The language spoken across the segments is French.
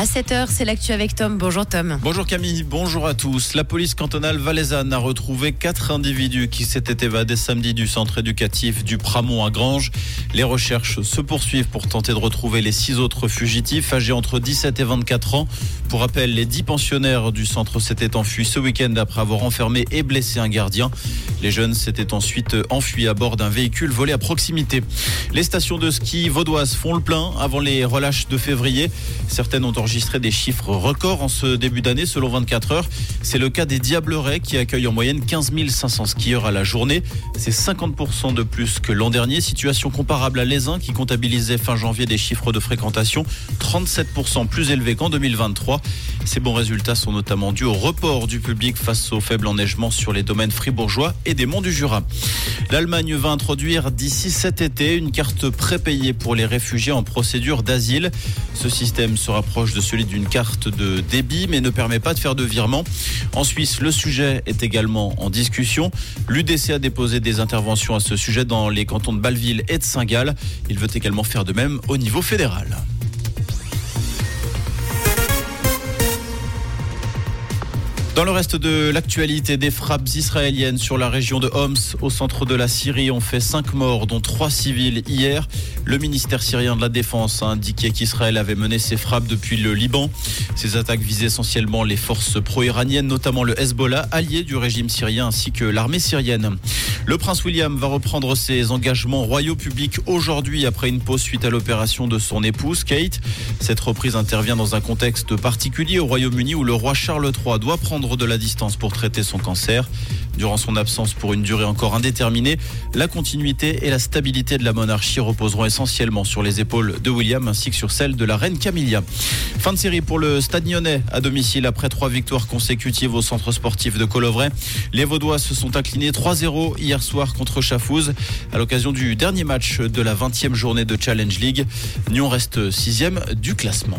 À 7h, c'est l'actu avec Tom. Bonjour Tom. Bonjour Camille, bonjour à tous. La police cantonale valaisanne a retrouvé quatre individus qui s'étaient évadés samedi du centre éducatif du Pramont à Grange. Les recherches se poursuivent pour tenter de retrouver les six autres fugitifs âgés entre 17 et 24 ans. Pour rappel, les dix pensionnaires du centre s'étaient enfuis ce week-end après avoir enfermé et blessé un gardien. Les jeunes s'étaient ensuite enfuis à bord d'un véhicule volé à proximité. Les stations de ski vaudoises font le plein avant les relâches de février. Certaines ont enregistré des chiffres records en ce début d'année selon 24 heures. C'est le cas des Diablerets qui accueillent en moyenne 15 500 skieurs à la journée. C'est 50% de plus que l'an dernier. Situation comparable à l'Aisin qui comptabilisait fin janvier des chiffres de fréquentation 37% plus élevés qu'en 2023. Ces bons résultats sont notamment dus au report du public face au faible enneigement sur les domaines fribourgeois des monts du Jura. L'Allemagne va introduire d'ici cet été une carte prépayée pour les réfugiés en procédure d'asile. Ce système se rapproche de celui d'une carte de débit mais ne permet pas de faire de virement. En Suisse, le sujet est également en discussion. L'UDC a déposé des interventions à ce sujet dans les cantons de Balleville et de Saint-Gall. Il veut également faire de même au niveau fédéral. Dans le reste de l'actualité, des frappes israéliennes sur la région de Homs, au centre de la Syrie, ont fait cinq morts, dont trois civils hier. Le ministère syrien de la Défense a indiqué qu'Israël avait mené ses frappes depuis le Liban. Ces attaques visaient essentiellement les forces pro-iraniennes, notamment le Hezbollah, allié du régime syrien, ainsi que l'armée syrienne. Le prince William va reprendre ses engagements royaux publics aujourd'hui après une pause suite à l'opération de son épouse, Kate. Cette reprise intervient dans un contexte particulier au Royaume-Uni où le roi Charles III doit prendre de la distance pour traiter son cancer. Durant son absence pour une durée encore indéterminée, la continuité et la stabilité de la monarchie reposeront essentiellement sur les épaules de William ainsi que sur celles de la reine Camilla. Fin de série pour le Stade à domicile après trois victoires consécutives au centre sportif de Colovray. Les Vaudois se sont inclinés 3-0 hier soir contre Chafouz à l'occasion du dernier match de la 20e journée de Challenge League. Nyon reste sixième du classement.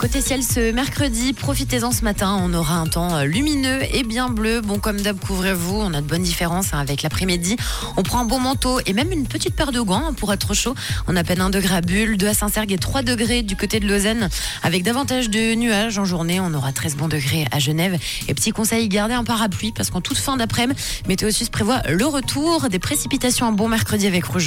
Côté ciel, ce mercredi, profitez-en ce matin. On aura un temps euh, lumineux et bien bleu. Bon, comme d'hab, couvrez-vous. On a de bonnes différences hein, avec l'après-midi. On prend un bon manteau et même une petite paire de gants hein, pour être chaud. On a peine 1 degré à Bulle, 2 à Saint-Sergue et 3 degrés du côté de Lausanne. Avec davantage de nuages en journée, on aura 13 bons degrés à Genève. Et petit conseil, gardez un parapluie parce qu'en toute fin d'après-midi, Météo Suisse prévoit le retour des précipitations un bon mercredi avec Rouge.